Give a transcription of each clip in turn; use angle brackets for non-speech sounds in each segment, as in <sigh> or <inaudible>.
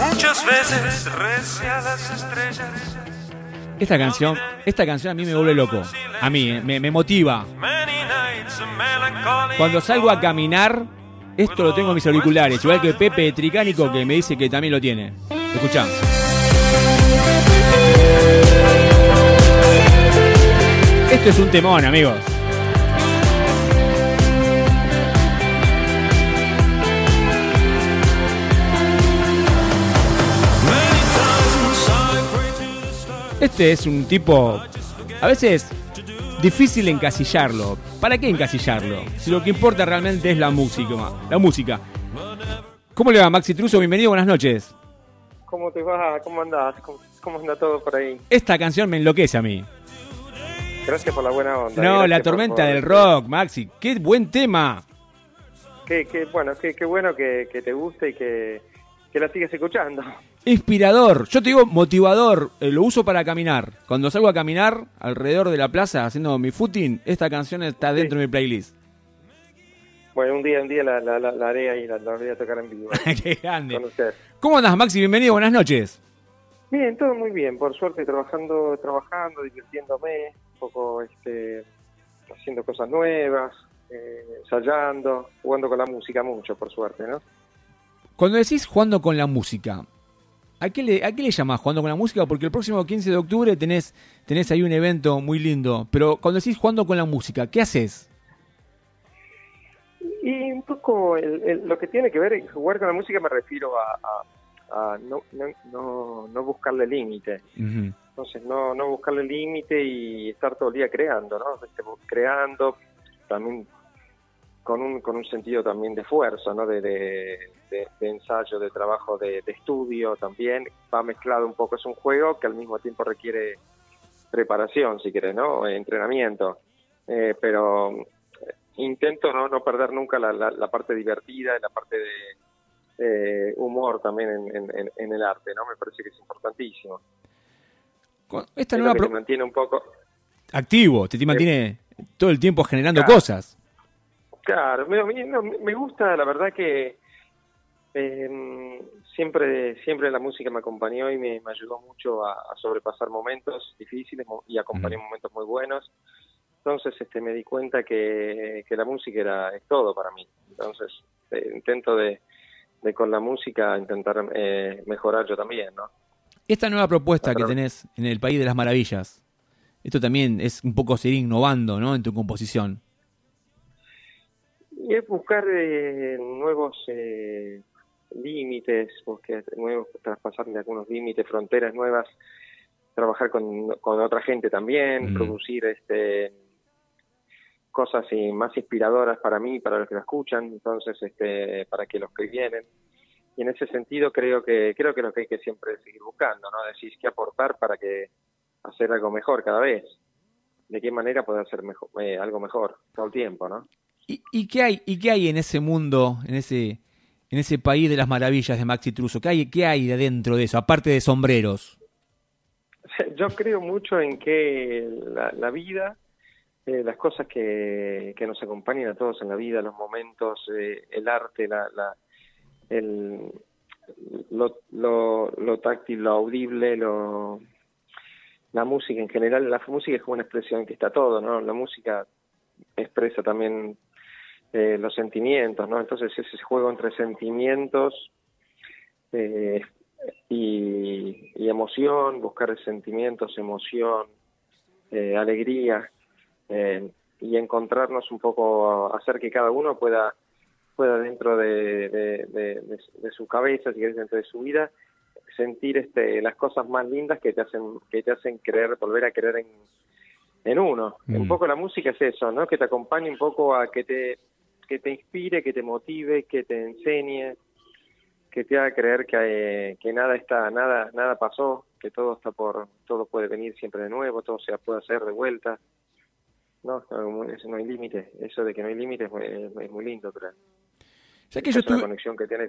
Muchas veces recia las estrellas. Esta canción, esta canción a mí me vuelve loco. A mí, eh, me, motiva. Cuando salgo a caminar, esto lo tengo en mis auriculares. Igual que Pepe Tricánico que me dice que también lo tiene. Escuchá. Esto es un temón, amigos. Este es un tipo, a veces, difícil encasillarlo. ¿Para qué encasillarlo? Si lo que importa realmente es la música. La música. ¿Cómo le va, Maxi Truso? Bienvenido, buenas noches. ¿Cómo te va? ¿Cómo andás? ¿Cómo, cómo anda todo por ahí? Esta canción me enloquece a mí. Gracias por la buena onda. No, Gracias la tormenta por- del rock, Maxi. Qué buen tema. Qué, qué bueno, qué, qué bueno que, que te guste y que, que la sigas escuchando. Inspirador. Yo te digo motivador. Eh, lo uso para caminar. Cuando salgo a caminar alrededor de la plaza haciendo mi footing, esta canción está dentro de mi playlist. Bueno, un día, un día la, la, la, la haré ahí, la, la voy a tocar en vivo <laughs> Qué grande. ¿Cómo andas, Maxi? Bienvenido, buenas noches. Bien, todo muy bien, por suerte trabajando, trabajando, divirtiéndome, un poco este, haciendo cosas nuevas, eh, ensayando, jugando con la música mucho, por suerte, ¿no? Cuando decís jugando con la música, ¿a qué le, a qué le llamás jugando con la música? Porque el próximo 15 de octubre tenés, tenés ahí un evento muy lindo. Pero cuando decís jugando con la música, ¿qué haces? Y un poco el- el- lo que tiene que ver, jugar con la música me refiero a, a- a no, no, no, no buscarle límite. Entonces, no, no buscarle límite y estar todo el día creando, ¿no? Este, Creando también con un, con un sentido también de esfuerzo, ¿no? De, de, de- de ensayo, de trabajo, de, de estudio también. Va mezclado un poco, es un juego que al mismo tiempo requiere preparación, si querés, ¿no? Entrenamiento. Eh, pero eh, intento no, no perder nunca la, la, la parte divertida, la parte de eh, humor también en, en- el arte, ¿no? Me parece que es importantísimo. Con esta Es lo nueva que pro- te mantiene un poco... activo, te, te mantiene todo el tiempo generando Claro. cosas. Claro, me, me- no, me gusta, la verdad que eh, siempre siempre la música me acompañó y me, me ayudó mucho a, a sobrepasar momentos difíciles y acompañé momentos muy buenos. Entonces este, me di cuenta que, que la música era es todo para mí. Entonces eh, intento de, de con la música intentar eh, mejorar yo también, ¿no? Esta nueva propuesta que tenés en el País de las Maravillas, esto también es un poco seguir innovando, ¿no? En tu composición. Y es buscar eh, nuevos eh, límites, buscar nuevos, traspasar de algunos límites, fronteras nuevas, trabajar con, con otra gente también, Mm. producir este cosas eh, más inspiradoras para mí, para los que lo escuchan, entonces este para que los que vienen. Y en ese sentido creo que creo que es lo que hay que siempre seguir buscando, ¿no? Decir qué aportar para que hacer algo mejor cada vez. De qué manera poder hacer mejor, eh, algo mejor todo el tiempo, ¿no? ¿Y, y qué hay, ¿Y qué hay en ese mundo, en ese, en ese país de las maravillas de Maxi Truso? ¿Qué hay, qué hay de dentro de eso, aparte de sombreros? <laughs> Yo creo mucho en que la, vida, eh, las cosas que, que nos acompañan a todos en la vida, los momentos, eh, el arte, la, la, el, lo, lo, lo táctil, lo audible, lo, la música en general, la música es como una expresión que está todo, ¿no? La música expresa también eh, los sentimientos, ¿no? Entonces ese juego entre sentimientos eh, y, y emoción, buscar sentimientos, emoción, eh, alegría eh, y encontrarnos un poco, hacer que cada uno pueda pueda dentro de, de, de- de- de su cabeza, si querés, dentro de su vida, sentir este, las cosas más lindas que te hacen que te hacen creer, volver a creer en, en uno. Mm. Un poco la música es eso, ¿no? Que te acompañe un poco a que te que te inspire, que te motive, que te enseñe, que te haga creer que, eh, que nada está, nada, nada pasó, que todo está por, todo puede venir siempre de nuevo, todo se puede hacer de vuelta. No, eso no hay límite. Eso de que no hay límite es, muy- es- es muy lindo, pero Ya que yo es la estuve, conexión que tiene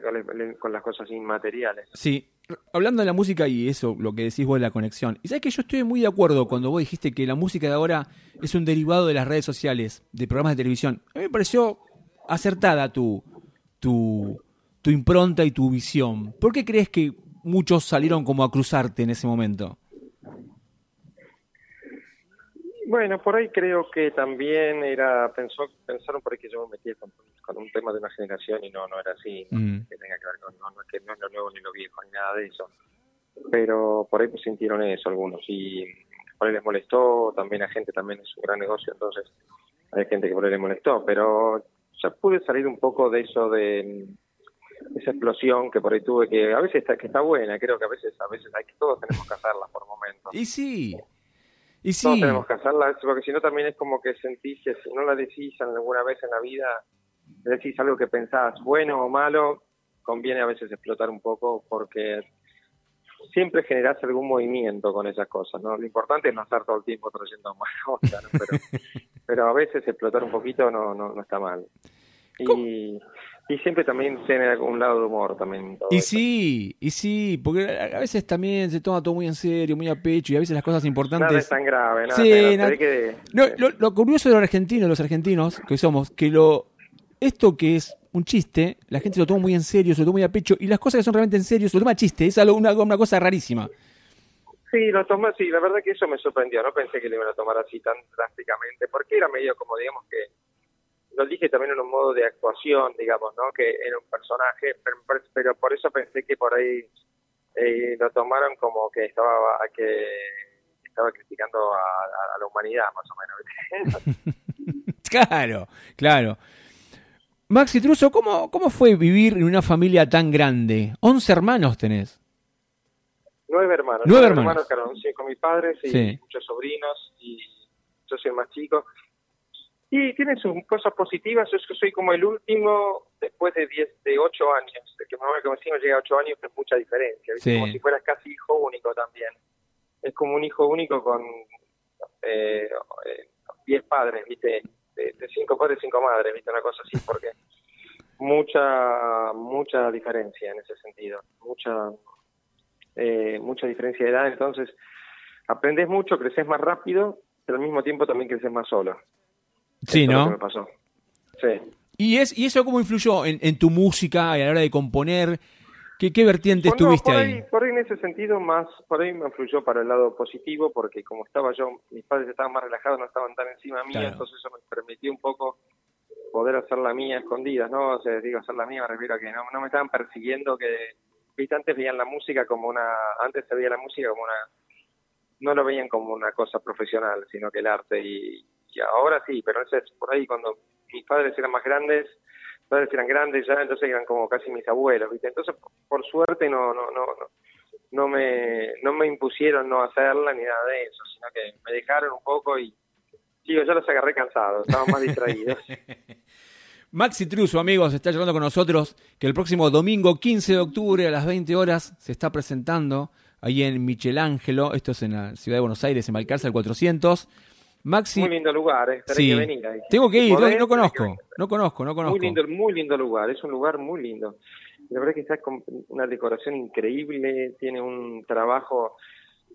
con las cosas inmateriales. Sí, hablando de la música y eso, lo que decís vos de la conexión. Y sabes que yo estoy muy de acuerdo cuando vos dijiste que la música de ahora es un derivado de las redes sociales, de programas de televisión. A mí me pareció acertada tu, tu, tu impronta y tu visión. ¿Por qué crees que muchos salieron como a cruzarte en ese momento? Bueno, por ahí creo que también era, pensó, pensaron por ahí que yo me metía con, con un tema de una generación y no, no era así, Mm. que tenga que ver con, no, no, es que no es lo nuevo ni lo viejo, ni nada de eso. Pero por ahí pues sintieron eso algunos y por ahí les molestó, también a gente también es un gran negocio, entonces hay gente que por ahí les molestó, pero ya pude salir un poco de eso de esa explosión que por ahí tuve que a veces está que está buena, creo que a veces a veces hay que todos tenemos que hacerla por momentos. Y sí, y Todos sí, tenemos que hacerla, porque si no también es como que sentís que si no la decís alguna vez en la vida, decís algo que pensás bueno o malo, conviene a veces explotar un poco porque siempre generás algún movimiento con esas cosas, ¿no? Lo importante es no estar todo el tiempo trayendo más cosas, ¿no? pero, pero a veces explotar un poquito no, no, no está mal. Y, y siempre también tiene un lado de humor también. todo y sí, y sí, porque a veces también se toma todo muy en serio, muy a pecho, y a veces las cosas Nada es importantes... tan grave, nada Sí, tan grave. nada- que- No, lo, lo curioso de los argentinos, los argentinos que somos, que lo esto que es un chiste, la gente lo toma muy en serio, se lo toma muy a pecho, y las cosas que son realmente en serio, se lo toma a chiste, es algo, una, una cosa rarísima. Sí, lo tomé, sí, la verdad que eso me sorprendió, no pensé que lo iban a tomar así tan drásticamente, porque era medio como, digamos que, lo dije también en un modo de actuación, digamos, ¿no? Que era un personaje, pero, por eso pensé que por ahí eh, lo tomaron como que estaba que estaba criticando a, la humanidad, más o menos. <laughs> Claro, claro. Maxi Truso, ¿cómo, ¿cómo fue vivir en una familia tan grande? Once hermanos tenés. Nueve hermanos. Nueve hermanos. claro, sí, con mis padres y Sí. muchos sobrinos y yo soy el más chico. Y tiene sus cosas positivas, yo es que soy como el último después de diez, de ocho años, de que mamá como vecino llega a ocho años, que es mucha diferencia, ¿viste? Sí. como si fueras casi hijo único también. Es como un hijo único con eh, eh, diez padres, ¿viste? De, de cinco padres, cinco madres, ¿viste? Una cosa así, porque mucha, mucha diferencia en ese sentido, mucha eh, mucha diferencia de edad, entonces aprendes mucho, creces más rápido, pero al mismo tiempo también creces más solo. Sí, Eso es lo que ¿no? me pasó. Sí. ¿Y, es, ¿Y eso cómo influyó en, en tu música y a la hora de componer? ¿Qué, qué vertiente Bueno, estuviste por ahí? ahí, por ahí en ese sentido más, por ahí me influyó para el lado positivo, porque como estaba yo, mis padres estaban más relajados, no estaban tan encima mía, Claro. entonces eso me permitió un poco poder hacer la mía escondidas, ¿no? O sea, digo, hacer la mía me refiero a que no, no me estaban persiguiendo, que, viste, antes veían la música como una, antes se veía la música como una, no lo veían como una cosa profesional, sino que el arte, y, y ahora sí, pero ese es por ahí cuando mis padres eran más grandes, mis padres eran grandes ya, entonces eran como casi mis abuelos, ¿viste? Entonces, por, por suerte no, no, no, no, no me, no me impusieron no hacerla ni nada de eso, sino que me dejaron un poco y, digo, yo los agarré cansados, estaban más distraídos. <laughs> Maxi Truso, amigos, está charlando con nosotros que el próximo domingo 15 de octubre a las 20 horas se está presentando ahí en Michelangelo, esto es en la ciudad de Buenos Aires, en Balcarce, al 400. Maxi, Muy lindo lugar, ¿eh? Sí, que venir ahí. tengo que ir, no, conozco, no conozco, no conozco. Muy lindo, muy lindo lugar, es un lugar muy lindo. La verdad que está con una decoración increíble, tiene un trabajo,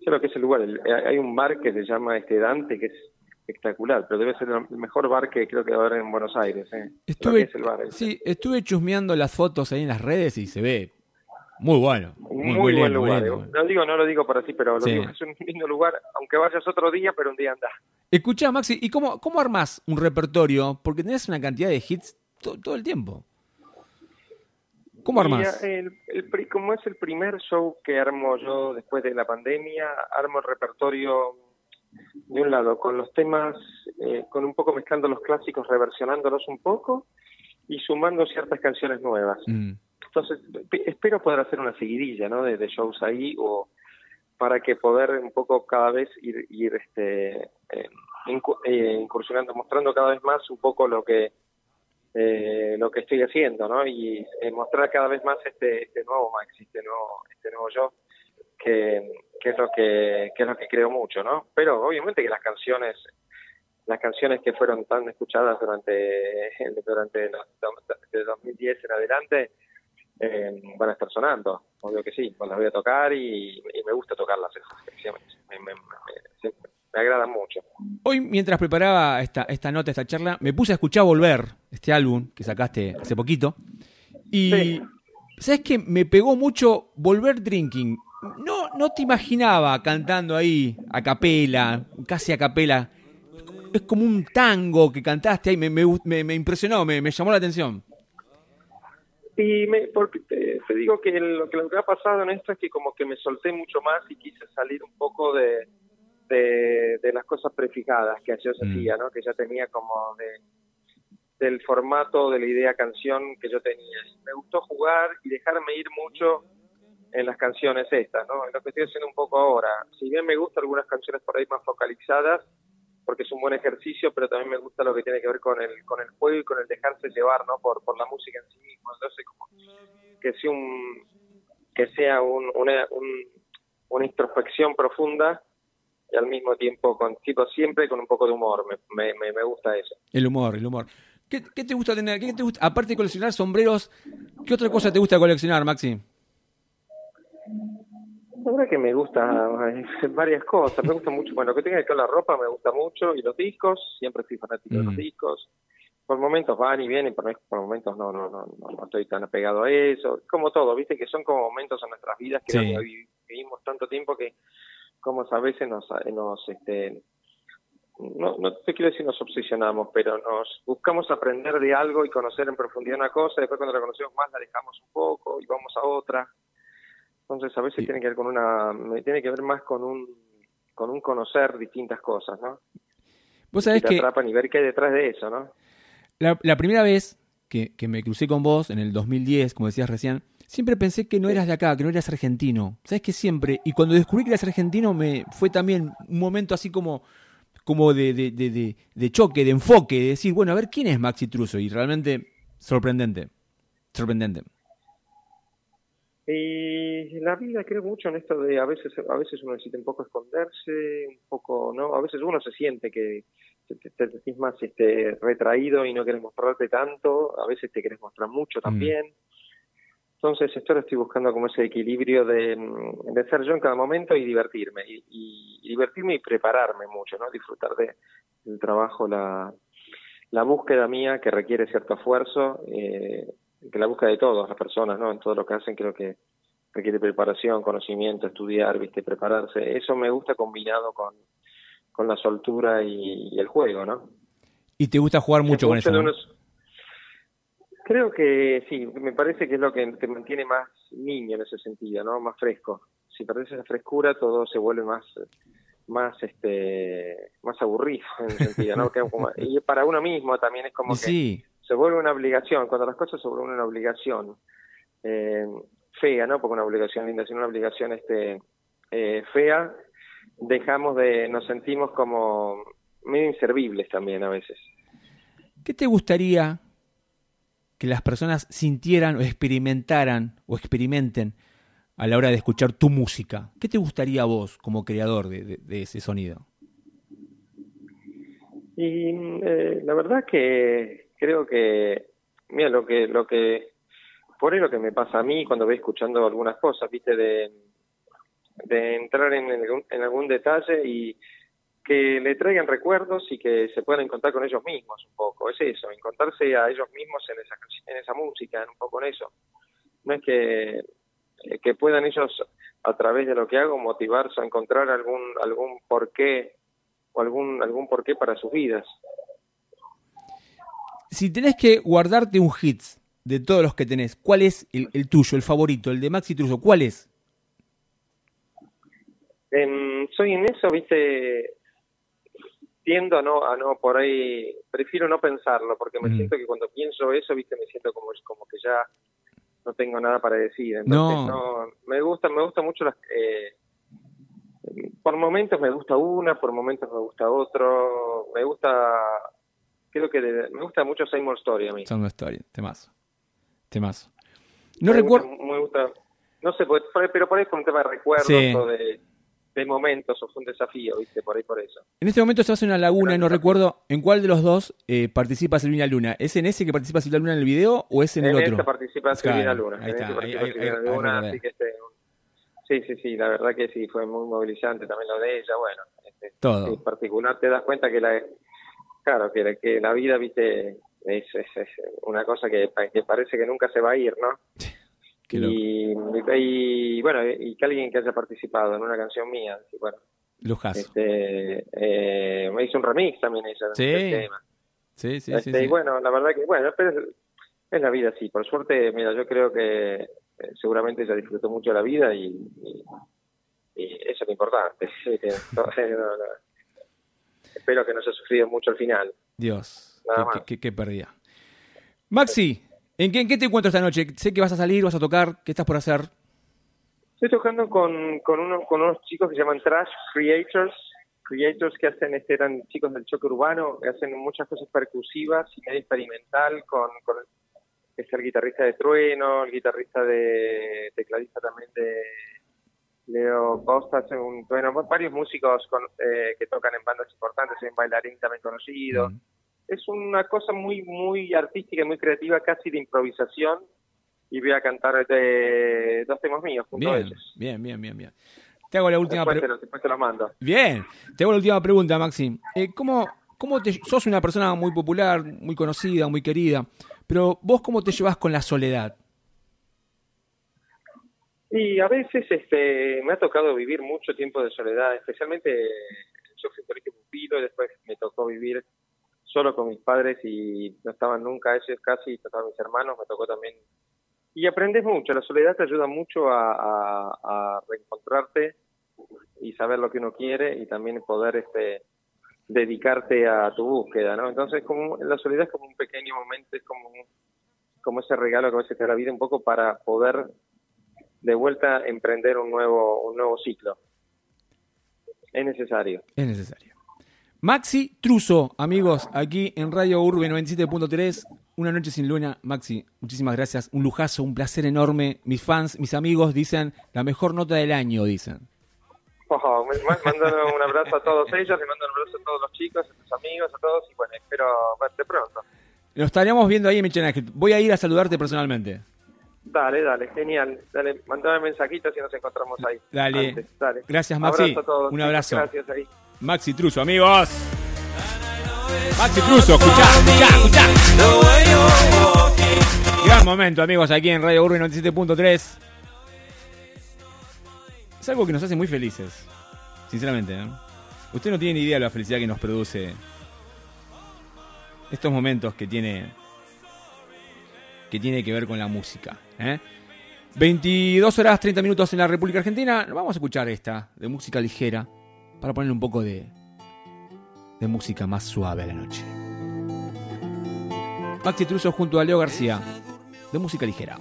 sé lo que es el lugar, hay un bar que se llama este Dante, que es espectacular, pero debe ser el mejor bar que creo que va a haber en Buenos Aires. ¿eh? Estuve, es el bar, sí, estuve chusmeando las fotos ahí en las redes y se ve muy bueno. Muy, muy, muy buen lindo, muy lugar. lindo. ¿eh? No digo, no lo digo por así, pero lo Sí. digo, es un lindo lugar, aunque vayas otro día, pero un día andás. Escuchá, Maxi, ¿y cómo, cómo armás un repertorio? Porque tenés una cantidad de hits to- todo el tiempo. ¿Cómo armás? el- el como es el primer show que armo yo después de la pandemia, armo el repertorio de un lado con los temas, eh, con un poco mezclando los clásicos, reversionándolos un poco y sumando ciertas canciones nuevas. Mm. Entonces, pe- espero poder hacer una seguidilla ¿no? de, de shows ahí o para que poder un poco cada vez ir, ir este, eh, incu- eh, incursionando, mostrando cada vez más un poco lo que eh, lo que estoy haciendo, ¿no? Y eh, mostrar cada vez más este, este nuevo Max, este nuevo, este nuevo yo, que, que es lo que, que es lo que creo mucho, ¿no? Pero obviamente que las canciones, las canciones que fueron tan escuchadas durante <laughs> durante los, de 2010 en adelante eh, van a estar sonando, obvio que sí, pues las voy a tocar y, y me gusta tocarlas me, me, me, siempre- me agradan mucho. Hoy, mientras preparaba esta, esta nota, esta charla, me puse a escuchar Volver, este álbum que sacaste hace poquito. Y Sí. ¿Sabes que Me pegó mucho Volver Drinking. No, te imaginaba cantando ahí a capela, casi a capela. Es como un tango que cantaste ahí, me, me, me- me impresionó, me, me llamó la atención. Y me, porque te, te digo que lo que lo que ha pasado en esto es que como que me solté mucho más y quise salir un poco de, de, de las cosas prefijadas que yo Mm. hacía, ¿no? Que ya tenía como de del formato de la idea canción que yo tenía. Y me gustó jugar y dejarme ir mucho en las canciones estas, ¿no? Es lo que estoy haciendo un poco ahora. Si bien me gustan algunas canciones por ahí más focalizadas, porque es un buen ejercicio, pero también me gusta lo que tiene que ver con el con el juego y con el dejarse llevar, ¿no? Por por la música en sí mismo. Entonces, como que sea un que sea un, una un- una introspección profunda y al mismo tiempo con tipo siempre con un poco de humor. Me, me, me gusta eso. El humor, el humor. ¿Qué, qué te gusta tener? ¿Qué te gusta? Aparte de coleccionar sombreros, ¿qué otra cosa te gusta coleccionar, Maxi? La verdad que me gusta <laughs> varias cosas. Me gusta mucho, bueno, lo que tenga que ver con la ropa me gusta mucho y los discos, siempre fui fanático de los Mm. discos. Por momentos van y vienen, por, por momentos no, no, no, no, estoy tan apegado a eso. Como todo, viste que son como momentos en nuestras vidas que Sí. vivimos tanto tiempo que como a veces nos, nos este, no, no te quiero decir nos obsesionamos, pero nos buscamos aprender de algo y conocer en profundidad una cosa, después cuando la conocemos más la dejamos un poco y vamos a otra. Entonces a veces Sí. tiene que ver con una, tiene que ver más con un, con un conocer distintas cosas, ¿no? Vos sabés te que atrapan y ver qué hay detrás de eso, ¿no? la, la primera vez que, que me crucé con vos, en el 2010, como decías recién, siempre pensé que no eras de acá, que no eras argentino. ¿Sabes que siempre? Y cuando descubrí que eras argentino, me fue también un momento así como, como de, de, de, de- de choque, de enfoque, de decir, bueno, a ver quién es Maxi Truso. Y realmente sorprendente. Sorprendente. Y la vida creo mucho en esto de a veces a veces uno necesita un poco esconderse, un poco, ¿no? A veces uno se siente que te, te, te sentís más este, retraído y no quieres mostrarte tanto, a veces te quieres mostrar mucho también. Entonces, esto lo estoy buscando como ese equilibrio de, mm, de ser yo en cada momento y divertirme. Y, y- y divertirme y prepararme mucho, ¿no? Disfrutar de, del trabajo, la, la búsqueda mía que requiere cierto esfuerzo, eh, que la búsqueda de todas las personas, ¿no? En todo lo que hacen creo que requiere preparación, conocimiento, estudiar, viste, prepararse. Eso me gusta combinado con, con la soltura y, y el juego, ¿no? Y te gusta jugar mucho con eso. unos- Creo que sí, me parece que es lo que te mantiene más niño en ese sentido, ¿no? Más fresco. Si perdés esa frescura, todo se vuelve más más este más aburrido en ese sentido, ¿no? <laughs> Que como- y para uno mismo también es como Y que sí, se vuelve una obligación, cuando las cosas se vuelven una obligación eh, fea, no porque una obligación linda, sino una obligación este eh, fea, dejamos de, nos sentimos como medio inservibles también a veces. ¿qué te gustaría que las personas sintieran o experimentaran o experimenten a la hora de escuchar tu música? ¿Qué te gustaría a vos como creador de, de- de ese sonido? Y eh, la verdad que creo que, mira, lo que, lo que, por ahí lo que me pasa a mí cuando voy escuchando algunas cosas, viste, de, entrar en, algún, detalle y que le traigan recuerdos y que se puedan encontrar con ellos mismos un poco, es eso, encontrarse a ellos mismos en esa, en esa música, un poco en eso. No es que, eh, que puedan ellos a través de lo que hago motivarse a encontrar algún, algún porqué o algún, algún porqué para sus vidas. Si tenés que guardarte un hits de todos los que tenés, ¿cuál es el, el tuyo, el favorito, el de Maxi Truso? ¿Cuál es? Em, soy en eso, viste, tiendo a no, a no, por ahí, prefiero no pensarlo, porque me Mm. siento que cuando pienso eso, viste, me siento como, como que ya no tengo nada para decir. Entonces, No. no, me gusta, me gusta mucho las, eh, por momentos me gusta una, por momentos me gusta otro, me gusta, creo que de- me gusta mucho Seymour Story a mí. Una historia, temazo. Temazo. No recuerdo. Gusta, me gusta, no sé, pero por ahí es por un tema de recuerdos Sí. o de, de momentos, o fue un desafío, viste, por ahí por eso. En este momento estás en una laguna y no recuerdo en cuál de los dos eh, participa Silvina Luna. ¿Es en ese que participa Silvina Luna en el video o es en, el otro? esta participa Silvina Luna. ahí en está, ahí- ahí- así que este, sí, sí, sí, la verdad que sí, fue muy movilizante también lo de ella, bueno, este, Todo. en particular te das cuenta que la, claro, que la, que la vida, viste, es, es, es una cosa que, que parece que nunca se va a ir, ¿no? Y, y, bueno, y que alguien que haya participado en una canción mía, bueno, Lujazo. este, eh, me hizo un remix también ella, Sí, tema. Sí, sí, sí. Este, sí. Y bueno, la verdad que, bueno, pero es, es la vida así. Por suerte, mira, yo creo que eh, seguramente ella disfrutó mucho la vida y, y, y eso es lo importante. <laughs> Sí, <laughs> no, no. Espero que no haya sufrido mucho al final. Dios, qué, qué- qué- qué pérdida. Maxi, ¿en qué, en qué te encuentras esta noche? Sé que vas a salir, vas a tocar, ¿qué estás por hacer? Estoy tocando con, con, unos, con unos chicos que se llaman Trash Creators. Creators que hacen, este, eran chicos del choque urbano, que hacen muchas cosas percusivas y medio experimental con, con es el guitarrista de Trueno, el guitarrista de tecladista también de Leo Costa, hace un, bueno, varios músicos con- eh, que tocan en bandas importantes, hay un bailarín también conocido. Mm. Es una cosa muy, muy artística y muy creativa, casi de improvisación, y voy a cantar de dos temas míos junto a Bien, ellos. bien, bien, bien, bien. Te hago la última pregunta. después te mando. Bien, te hago la última pregunta, Maxi. Eh, ¿cómo, cómo te, sos una persona muy popular, muy conocida, muy querida, pero vos cómo te llevas con la soledad? Y a veces este, me ha tocado vivir mucho tiempo de soledad, especialmente yo fui colegio pupilo y después me tocó vivir solo con mis padres y no estaban nunca ellos casi, estaban mis hermanos, me tocó también. Y aprendes mucho, la soledad te ayuda mucho a, a- reencontrarte y saber lo que uno quiere y también poder este dedicarte a tu búsqueda, ¿no? Entonces, como la soledad es como un pequeño momento, es como como ese regalo que a veces te da la vida un poco para poder de vuelta emprender un nuevo un nuevo ciclo. Es necesario. Es necesario. Maxi Truso, amigos, aquí en Radio Urbe 97.3, una noche sin luna. Maxi, muchísimas gracias, un lujazo, un placer enorme. Mis fans, mis amigos dicen la mejor nota del año, dicen. Ma- mandando un abrazo a todos ellos, le mando un abrazo a todos los chicos, a tus amigos, a todos y bueno, espero verte pronto. Nos estaríamos viendo ahí en Michel Ángel. Voy a ir a saludarte personalmente. Dale, dale, genial. Dale, mandame mensajitos y nos encontramos ahí. Dale. Antes, dale. Gracias, Maxi. Abrazo a todos, Un abrazo. Gracias ahí. Maxi Truso, amigos. Maxi Truso, escuchá, escuchá, escuchá. Gran momento, amigos, aquí en Radio Urbe 97.3. Es algo que nos hace muy felices. Sinceramente, ¿eh? Usted no tiene ni idea de la felicidad que nos produce estos momentos que tiene que tiene que ver con la música. ¿eh? 22 horas 30 minutos en la República Argentina. Vamos a escuchar esta de música ligera para ponerle un poco de de música más suave a la noche. Maxi Truso junto a Leo García de música ligera.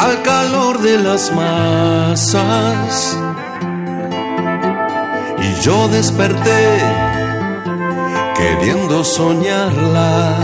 al calor de las masas. Y yo desperté queriendo soñarla.